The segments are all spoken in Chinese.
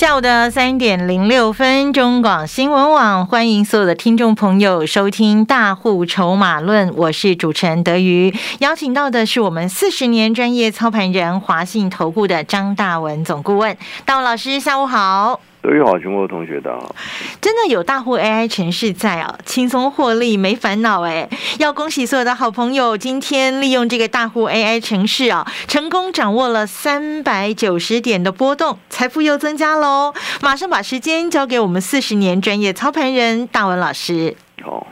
下午的三点零六分，中广新闻网欢迎所有的听众朋友收听《大户筹码论》，我是主持人德瑜，邀请到的是我们四十年专业操盘人华信投顾的张大文总顾问，大文老师，下午好。各位好，全国同学大家好。真的有大户 AI 城市在啊，轻松获利没烦恼哎！要恭喜所有的好朋友，今天利用这个大户 AI 城市啊，成功掌握了三百九十点的波动，财富又增加喽！马上把时间交给我们四十年专业操盘人大文老师。好，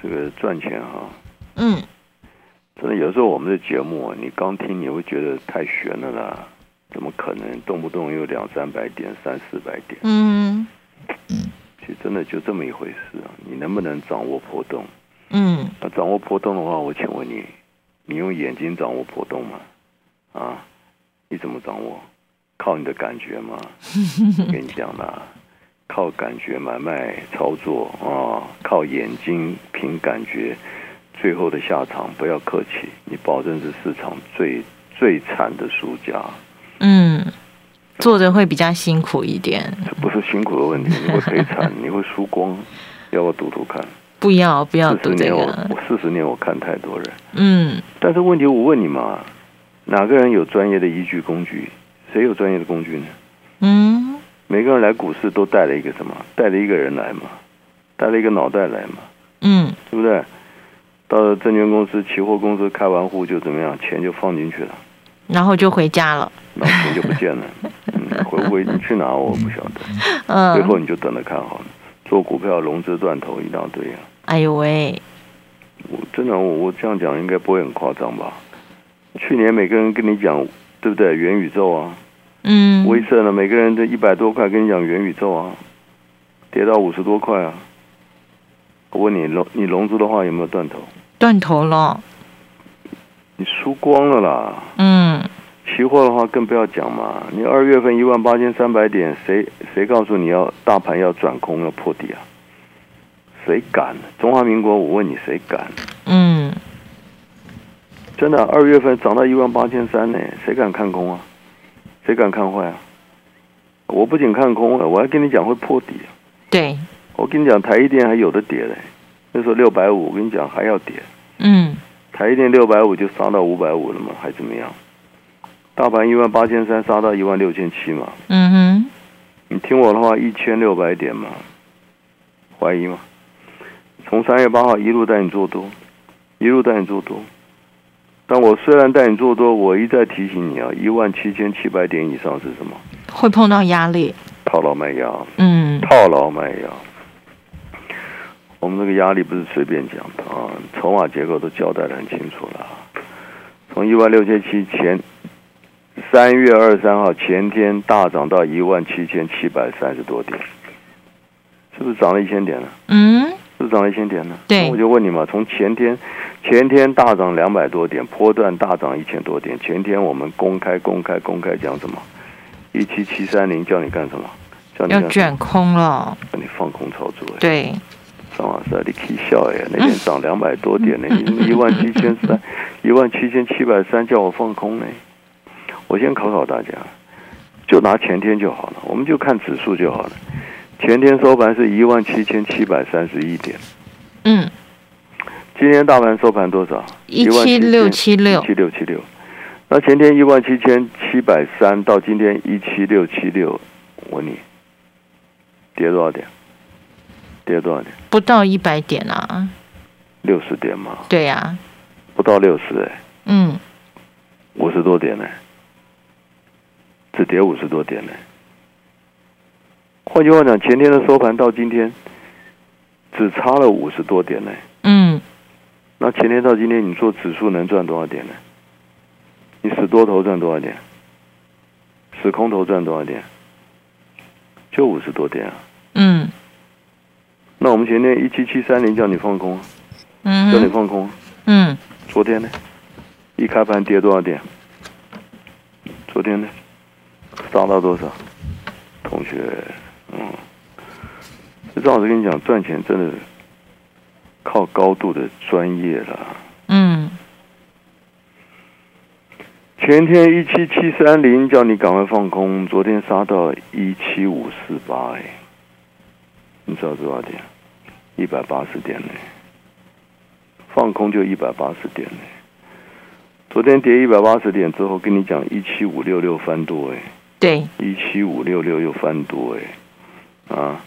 这个赚钱哈，嗯，真的有时候我们的节目啊，你刚听你会觉得太悬了啦。怎么可能动不动有两三百点、三四百点？嗯其实真的就这么一回事啊！你能不能掌握波动？嗯那掌握波动的话，我请问你，你用眼睛掌握波动吗？啊，你怎么掌握？靠你的感觉吗？我跟你讲啦，靠感觉买卖操作啊，靠眼睛凭感觉，最后的下场不要客气，你保证是市场最最惨的输家。嗯，做的会比较辛苦一点。这不是辛苦的问题，你会赔惨，你会输光。要不要赌赌看？不要不要四赌这十年我个。我四十年我看太多人，嗯但是问题我问你嘛，哪个人有专业的依据工具？谁有专业的工具呢？嗯每个人来股市都带了一个什么？带了一个人来嘛，带了一个脑袋来嘛，嗯对不对？到了证券公司、期货公司开完户就怎么样？钱就放进去了，然后就回家了。然后钱就不见了。嗯，回不回去哪我不晓得。最嗯，后你就等着看好了。做股票融资断头一大堆啊！哎呦喂，我真的我我这样讲应该不会很夸张吧？去年每个人跟你讲，对不对？元宇宙啊，嗯，威盛呢，每个人都一百多块跟你讲元宇宙啊，跌到五十多块啊。我问你融你融资的话有没有断头？断头了。你输光了啦。嗯期货的话更不要讲嘛，你二月份一万八千三百点，谁谁告诉你要大盘要转空要破底啊？谁敢？中华民国，我问你谁敢？嗯真的，二月份涨到一万八千三呢，谁敢看空啊？谁敢看坏啊？我不仅看空了，我还跟你讲会破底啊！对，我跟你讲，台积电还有的跌嘞，那时候六百五，我跟你讲还要跌，嗯台积电六百五就杀到五百五了嘛，还怎么样？大盘一万八千三杀到一万六千七嘛，嗯哼，你听我的话，一千六百点嘛，怀疑吗？从三月八号一路带你做多，一路带你做多。但我虽然带你做多，我一再提醒你啊，一万七千七百点以上是什么？会碰到压力。套牢卖压，嗯套牢卖压。我们这个压力不是随便讲的啊，筹码结构都交代的很清楚了。从一万六千七前，三月二十三号前天大涨到一万七千七百三十多点，是不是涨了一千点呢？嗯，是不是涨了一千点呢？对那我就问你嘛，从前天前天大涨两百多点，波段大涨一千多点，前天我们公开公开公开讲什么？一七七三零叫你干什么？叫你要卷空了。叫你放空操作哎。对，张老师，你可以笑哎，那天涨两百多点呢，一万七千三，一万七千七百三，叫我放空呢。我先考考大家，就拿前天就好了，我们就看指数就好了。前天收盘是一万七千七百三十一点，嗯，今天大盘收盘多少？一七六七六一七六七六。那前天一万七千七百三，到今天一七六七六，我问你，跌多少点？跌多少点？不到一百点啊。六十点嘛，对呀、不到六十哎，嗯五十多点呢，只跌五十多点呢。换句话讲，前天的收盘到今天只差了五十多点呢。嗯那前天到今天，你做指数能赚多少点呢？你死多头赚多少点？死空头赚多少点？就五十多点啊。嗯那我们前天一七七三零叫你放空啊，嗯叫你放空啊。嗯昨天呢，一一开盘跌多少点？昨天呢，杀到多少？同学，嗯，张老师跟你讲，赚钱真的靠高度的专业了。嗯，前天一七七三零叫你赶快放空，昨天杀到一七五四八，哎，你知道多少点？一百八十点呢。放空就一百八十点呢。昨天跌一百八十点之后，跟你讲一七五六六翻多哎。对，一七五六六又翻多哎，啊，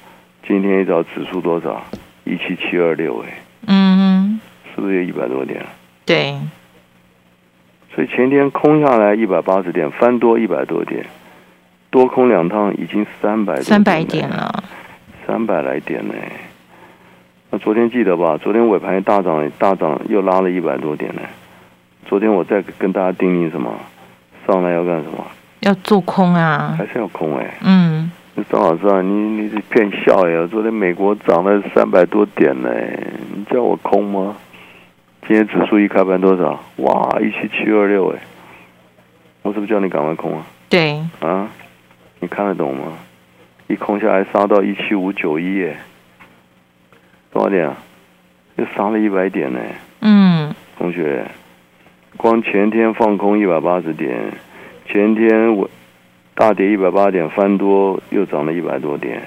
今天一早指数多少？一七七二六哎，嗯，是不是有一百多点？对，所以前天空下来一百八十点，翻多一百多点，多空两趟已经三百三百点了，三百来点呢。那昨天记得吧？昨天尾盘大涨，大涨又拉了一百多点呢。昨天我再跟大家叮咛什么？上来要干什么？要做空啊，还是要空哎？嗯，张老师啊，你你是骗笑呀？昨天美国涨了三百多点呢，你叫我空吗？今天指数一开盘多少？哇，一七七二六哎！我是不是叫你赶快空啊？对。啊，你看得懂吗？一空下来杀到一七五九一哎，多少点啊？又杀了一百点呢。嗯，同学，光前天放空一百八十点。前天我大跌一百八点，翻多又涨了一百多点，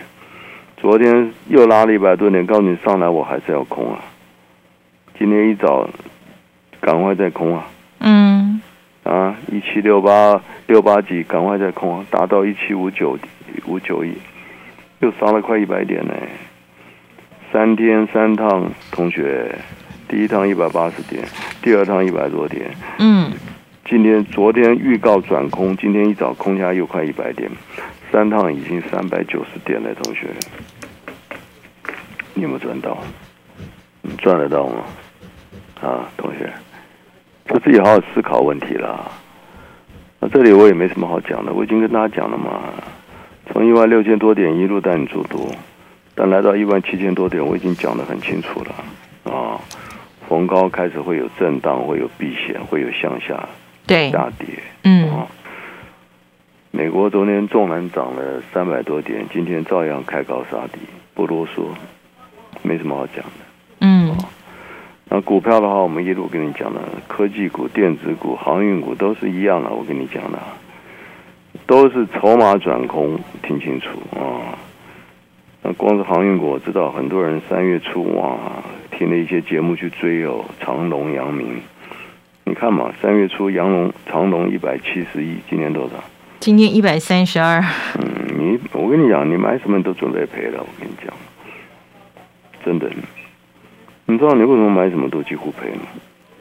昨天又拉了一百多点，告诉你上来我还是要空啊。今天一早赶快再空啊。嗯。啊，一七六八六八几，赶快再空啊，达到一七五九五九一，又杀了快一百点呢。三天三趟，同学，第一趟一百八十点，第二趟一百多点。嗯。今天、昨天预告转空，今天一早空下又快一百点，三趟已经三百九十点了，同学，你有没有赚到？你赚得到吗？啊，同学，就自己好好思考问题啦。那这里我也没什么好讲的，我已经跟大家讲了嘛。从一万六千多点一路带你做多，但来到一万七千多点，我已经讲得很清楚了啊。逢高开始会有震荡，会有避险，会有向下。对，大跌，嗯，美国昨天纵然涨了三百多点，今天照样开高杀低，不啰嗦，没什么好讲的，嗯，那股票的话，我们一路跟你讲的，科技股、电子股、航运股都是一样的，我跟你讲的，都是筹码转空，听清楚啊。那光是航运股，我知道很多人三月初啊，听了一些节目去追哦，长隆、阳明。你看嘛，三月初阳龙长龙一百七十一，今年多少？今年一百三十二。嗯，你我跟你讲，你买什么都准备赔了。我跟你讲，真的。你知道你为什么买什么都几乎赔吗？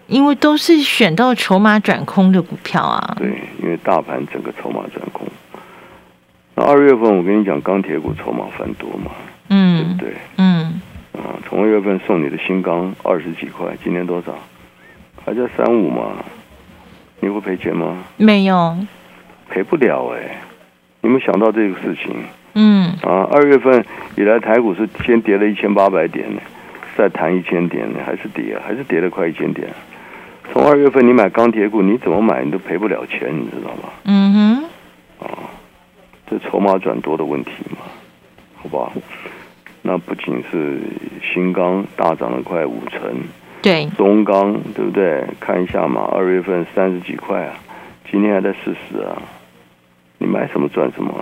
因为都是选到筹码转空的股票啊。对，因为大盘整个筹码转空。那二月份我跟你讲，钢铁股筹码繁多嘛？嗯，对不对？嗯。啊，从二月份送你的新钢二十几块，今年多少？还在三五嘛？你会赔钱吗？没有，赔不了哎！你没有想到这个事情？嗯。啊，二月份以来台股是先跌了一千八百点，再弹一千点，还是跌，还是跌了快一千点。从二月份你买钢铁股，你怎么买你都赔不了钱，你知道吗？嗯哼。啊，这筹码转多的问题嘛，好不好？那不仅是新钢大涨了快五成。对，中钢对不对？看一下嘛，二月份三十几块啊，今天还在四十啊，你买什么赚什么。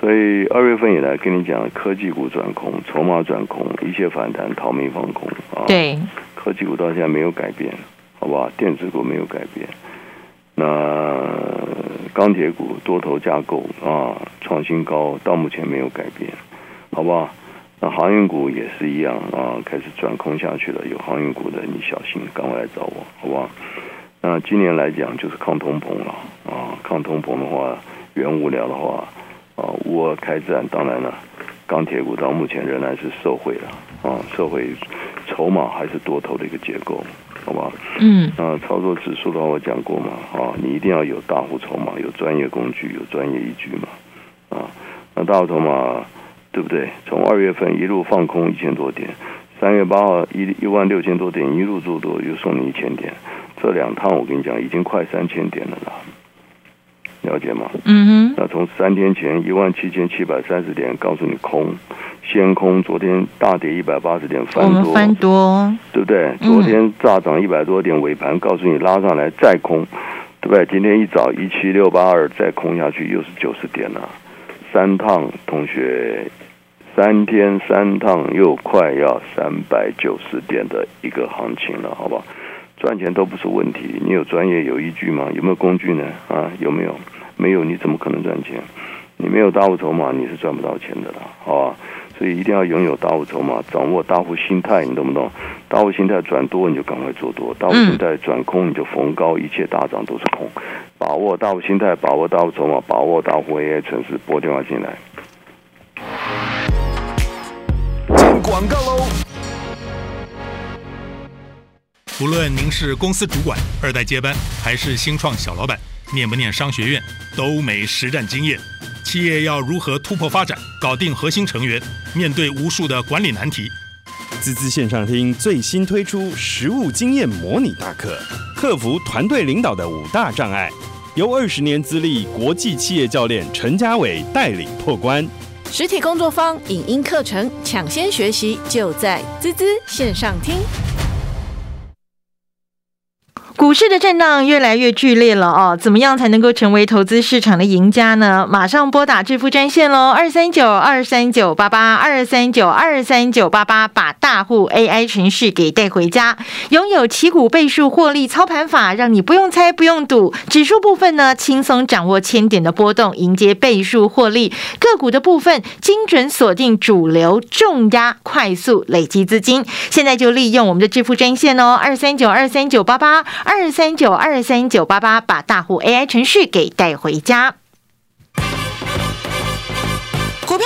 所以二月份以来跟你讲，科技股转空，筹码转空，一切反弹，逃命放空啊。对，科技股到现在没有改变，好不好？电子股没有改变，那钢铁股多头架构啊，创新高，到目前没有改变，好不好？那航运股也是一样啊，开始转空下去了。有航运股的，你小心，赶快来找我，好不好？那今年来讲，就是抗通膨了啊。抗通膨的话，原物料的话啊，乌俄开战，当然了，钢铁股到目前仍然是受惠了啊，受惠筹码还是多头的一个结构，好不好？嗯。那操作指数的话，我讲过嘛啊，你一定要有大户筹码，有专业工具，有专业依据嘛啊。那大户筹码。对不对？从二月份一路放空一千多点，三月八号一一万六千多点一路做多，又送你一千点。这两趟我跟你讲，已经快三千点了啦，了解吗？嗯哼，那从三天前一万七千七百三十点，告诉你空，先空，昨天大跌一百八十点，我们翻多，翻多，对不对？嗯昨天大涨一百多点，尾盘告诉你拉上来再空，对不对？今天一早一七六八二再空下去，又是九十点了，三趟同学，三天三趟又快要三百九十点的一个行情了，好吧？赚钱都不是问题，你有专业有依据吗？有没有工具呢？啊，有没有？没有，你怎么可能赚钱？你没有大户筹码，你是赚不到钱的啦，好吧？所以一定要拥有大户筹码，掌握大户心态，你懂不懂？大户心态转多你就赶快做多，大户心态转空你就逢高，一切大涨都是空。把握大户心态，把握大户筹码，把握大户 AI 城市，拨电话进来。广告喽！无论您是公司主管、二代接班，还是新创小老板，念不念商学院，都没实战经验。企业要如何突破发展，搞定核心成员，面对无数的管理难题，滋滋线上听最新推出实务经验模拟大课，克服团队领导的五大障碍，由二十年资历国际企业教练陈家伟带领破关。实体工作坊、影音课程抢先学习，就在滋滋线上听。股市的震荡越来越剧烈了哦，怎么样才能够成为投资市场的赢家呢？马上拨打致富专线喽，二三九二三九八八二三九二三九八八，把大户 AI 程序给带回家，拥有旗鼓倍数获利操盘法，让你不用猜不用赌。指数部分呢，轻松掌握千点的波动，迎接倍数获利；个股的部分，精准锁定主流重压，快速累积资金。现在就利用我们的致富专线哦，二三九二三九八八二三九二三九八八，把大户 AI 程序给带回家。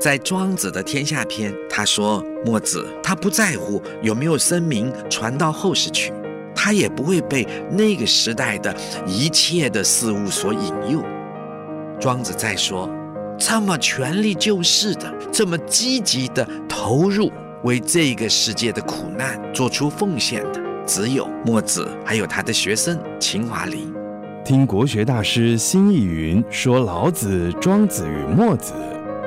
在庄子的《天下篇》，他说墨子他不在乎有没有声名传到后世去，他也不会被那个时代的一切的事物所引诱。庄子在说，这么全力救世的，这么积极的投入为这个世界的苦难做出奉献的，只有墨子，还有他的学生秦华林。听国学大师辛逸云说老子、庄子与墨子，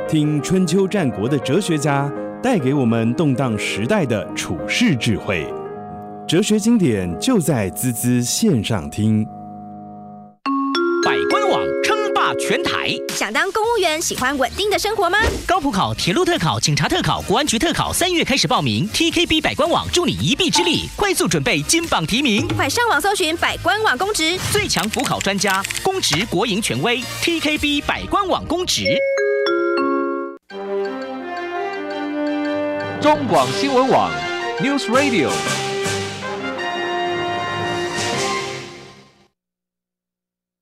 听春秋战国的哲学家带给我们动荡时代的处世智慧。哲学经典就在滋滋线上听。百官网称霸全台，想当公务员，喜欢稳定的生活吗？高普考、铁路特考、警察特考、国安局特考，三月开始报名。TKB 百官网助你一臂之力，快速准备金榜题名。快上网搜寻百官网公职，最强辅考专家，公职国营权威，TKB 百官网公职。中广新闻网 News Radio。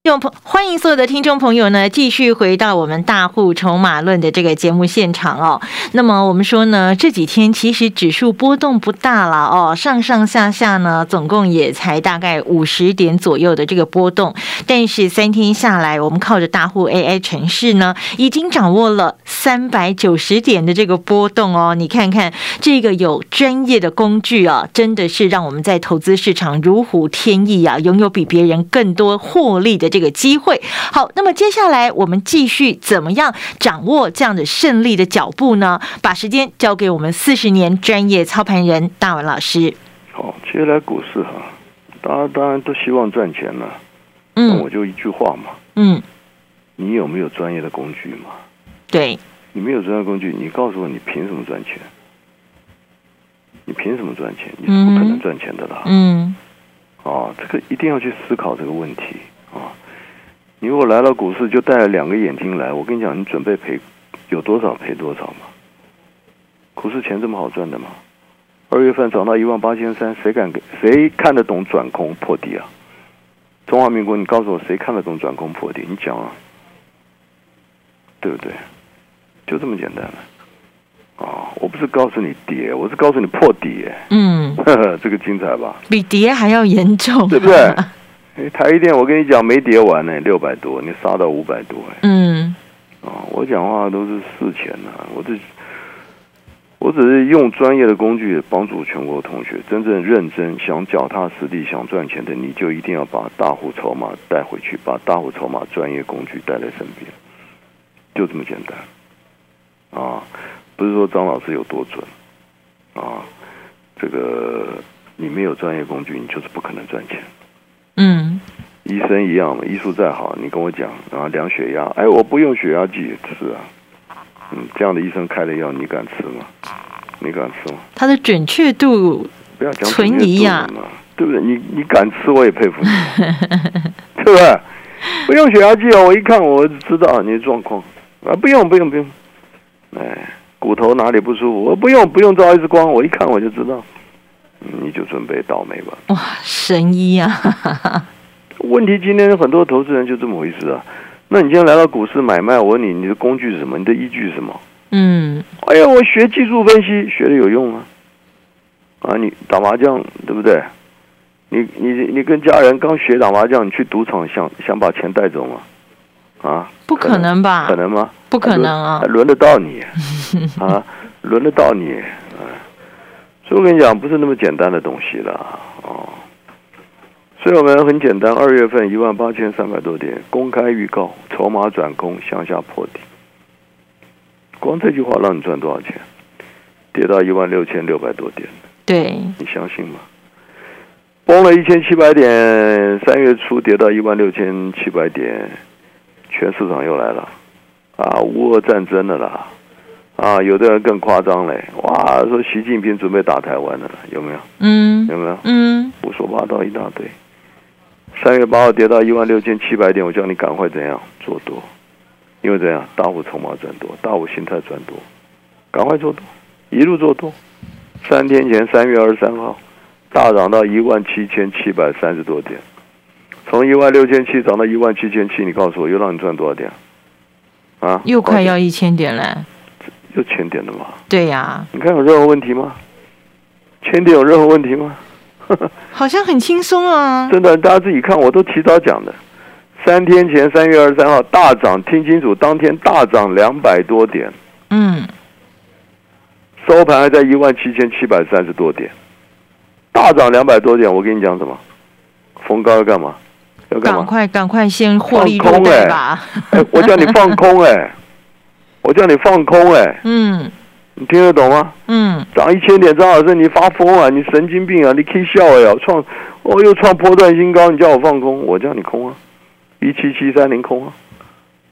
听众朋，欢迎所有的听众朋友呢，继续回到我们大户筹码论的这个节目现场哦。那么我们说呢，这几天其实指数波动不大了哦，上上下下呢，总共也才大概五十点左右的这个波动。但是三天下来，我们靠着大户 AI 城市呢，已经掌握了三百九十点的这个波动哦。你看看这个有专业的工具啊，真的是让我们在投资市场如虎添翼啊，拥有比别人更多获利的这个机会。好，那么接下来我们继续怎么样掌握这样的胜利的脚步呢？把时间交给我们四十年专业操盘人大文老师。好，接下来股市哈，大家当然都希望赚钱了。那我嗯就一句话嘛，嗯，你有没有专业的工具嘛？对，你没有专业工具，你告诉我你凭什么赚钱？你凭什么赚钱？你是不可能赚钱的啦。嗯啊，这个一定要去思考这个问题啊！你如果来到股市就带了两个眼睛来，我跟你讲，你准备赔有多少赔多少嘛？股市钱这么好赚的吗？二月份涨到一万八千三，谁敢给谁看得懂转空破底啊？中华民国，你告诉我谁看得懂转空破底？你讲啊，对不对？就这么简单了。啊，我不是告诉你跌，我是告诉你破底。嗯，这个精彩吧？比跌还要严重，对不对？哎，台一电，我跟你讲，没跌完呢，六百多，你杀到五百多，哎。嗯。啊，我讲话都是事前的，我这我只是用专业的工具帮助全国同学真正认真想脚踏实地想赚钱的，你就一定要把大户筹码带回去，把大户筹码专业工具带在身边，就这么简单。啊，不是说张老师有多准啊，这个你没有专业工具，你就是不可能赚钱。嗯。医生一样嘛，医术再好，你跟我讲，啊量血压，哎，我不用血压计吃啊，嗯，这样的医生开的药，你敢吃吗？你敢吃吗？它的准确度不要讲存疑呀，对不对？你你敢吃，我也佩服你，对不对？不用血压计哦，我一看我知道你的状况啊，不用不用不用，哎，骨头哪里不舒服？我不用不用照 X 光，我一看我就知道，你就准备倒霉吧。哇，神医啊！问题今天很多投资人就这么回事啊？那你今天来到股市买卖，我问你，你的工具是什么？你的依据是什么？嗯，哎呀，我学技术分析学的有用吗？啊，你打麻将对不对？你你你跟家人刚学打麻将，你去赌场想想把钱带走吗？啊，不可能吧？可能吗？不可能啊！轮得到你 啊？轮得到你？啊？所以我跟你讲，不是那么简单的东西了哦。所以我们很简单，二月份一万八千三百多点公开预告，筹码转空向下破底。光这句话让你赚多少钱？跌到一万六千六百多点，对，你相信吗？崩了一千七百点，三月初跌到一万六千七百点，全市场又来了啊！乌俄战争的啦，啊，有的人更夸张嘞，哇，说习近平准备打台湾了，有没有？嗯，有没有？嗯，胡说八道一大堆。三月八号跌到一万六千七百点，我叫你赶快怎样做多，因为怎样大户筹码转多，大户心态转多，赶快做多，一路做多。三天前三月二十三号大涨到一万七千七百三十多点，从一万六千七涨到一万七千七，你告诉我又让你赚多少点？啊？又快要一千点了，又千点了吗？对呀。你看有任何问题吗？千点有任何问题吗？好像很轻松啊！真的，大家自己看，我都提早讲的。三天前，三月二十三号大涨，听清楚，当天大涨两百多点。嗯。收盘还在一万七千七百三十多点，大涨两百多点。我跟你讲什么？逢高要干嘛？要干嘛？赶快，赶快先获利入袋吧！哎，我叫你放空哎，我叫你放空哎。嗯。你听得懂吗？嗯，涨一千点，张老师，你发疯啊？你神经病啊？你可以笑哎，创，哦，又创波段新高，你叫我放空，我叫你空啊，一七七三零空啊，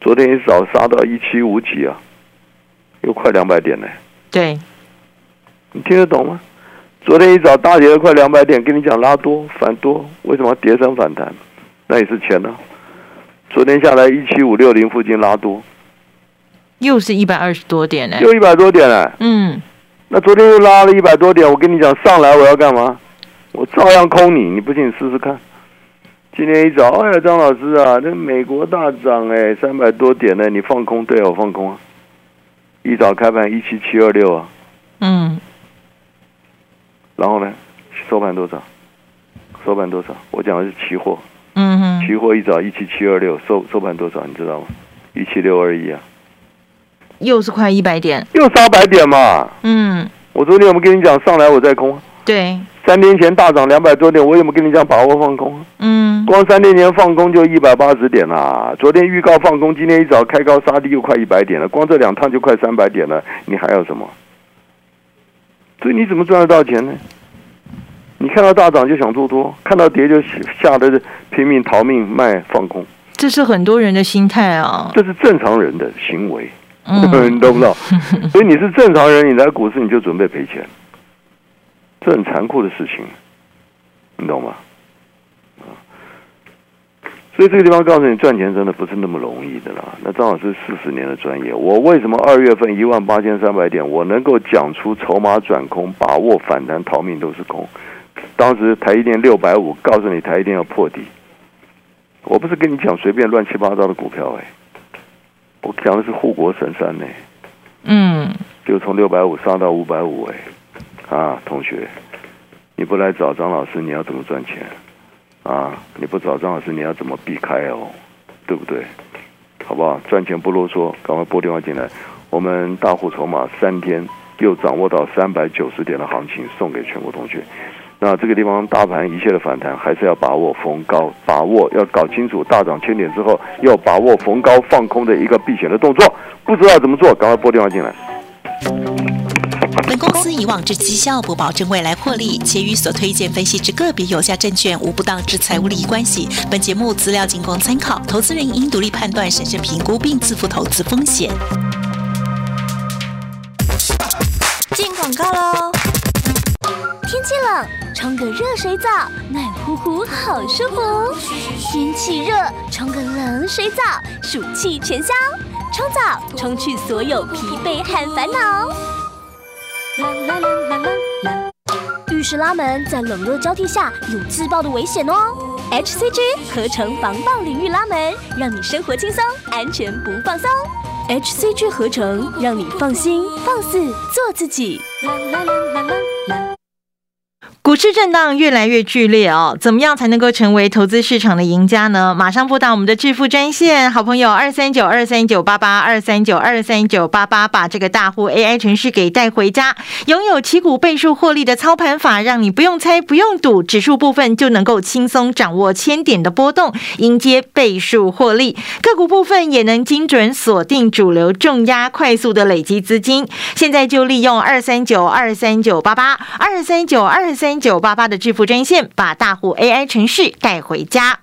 昨天一早杀到一七五几啊，又快两百点呢。对，你听得懂吗？昨天一早大跌了快两百点，跟你讲拉多反多，为什么跌升反弹？那也是钱呢。昨天下来一七五六零附近拉多。又是一百二十多点呢，又一百多点嘞。嗯，那昨天又拉了一百多点，我跟你讲，上来我要干嘛？我照样空你，你不信你试试看。今天一早，哎呀，张老师啊，这美国大涨哎，三百多点呢，你放空？对，我放空啊。一早开盘一七七二六啊。嗯。然后呢，收盘多少？收盘多少？我讲的是期货。嗯哼。期货一早一七七二六，收收盘多少？你知道吗？一七六二一啊。又是快一百点，又杀百点嘛？嗯，我昨天有没有跟你讲上来我再空？对，三天前大涨两百多点，我有没有跟你讲把握放空？嗯，光三天前放空就一百八十点啦。昨天预告放空，今天一早开高杀低又快一百点了，光这两趟就快三百点了，你还要什么？所以你怎么赚得到钱呢？你看到大涨就想做多，看到跌就吓得拼命逃命卖放空，这是很多人的心态啊，这是正常人的行为。嗯，你懂不懂？所以你是正常人，你来股市你就准备赔钱，这很残酷的事情，你懂吗？所以这个地方告诉你，赚钱真的不是那么容易的啦。那张老师四十年的专业，我为什么二月份一万八千三百点，我能够讲出筹码转空，把握反弹，逃命都是空。当时台一电六百五，告诉你台一电要破底，我不是跟你讲随便乱七八糟的股票哎，我讲的是护国神山呢。嗯，就从六百五上到五百五哎，啊，同学，你不来找张老师，你要怎么赚钱？啊，你不找张老师，你要怎么避开哦？对不对？好不好？赚钱不啰嗦，赶快拨电话进来。我们大户筹码三天又掌握到三百九十点的行情，送给全国同学。那这个地方大盘一切的反弹，还是要把握逢高，把握要搞清楚大涨千点之后，要把握逢高放空的一个避险的动作。不知道怎么做，赶快拨电话进来。本公司以往之绩效不保证未来获利，且与所推荐分析之个别有价证券无不当之财务利益关系。本节目资料仅供参考，投资人应独立判断、审慎评估并自负投资风险。进广告喽！天气冷，冲个热水澡，暖乎乎，好舒服。天气热，冲个冷水澡，暑气全消。冲澡，冲去所有疲惫和烦恼。啦啦啦啦啦啦！浴室拉门在冷热交替下有自爆的危险哦。HCG 合成防爆淋浴拉门，让你生活轻松，安全不放松。HCG 合成，让你放心放肆做自己。啦啦啦啦啦啦！股市震荡越来越剧烈哦，怎么样才能够成为投资市场的赢家呢？马上拨打我们的致富专线，好朋友二三九二三九八八二三九二三九八八，把这个大户 AI 程序给带回家，拥有旗股倍数获利的操盘法，让你不用猜不用赌，指数部分就能够轻松掌握千点的波动，迎接倍数获利；个股部分也能精准锁定主流重压，快速的累积资金。现在就利用二三九二三九八八二三九二三。九八八的致富专线，把大户 AI 城市带回家。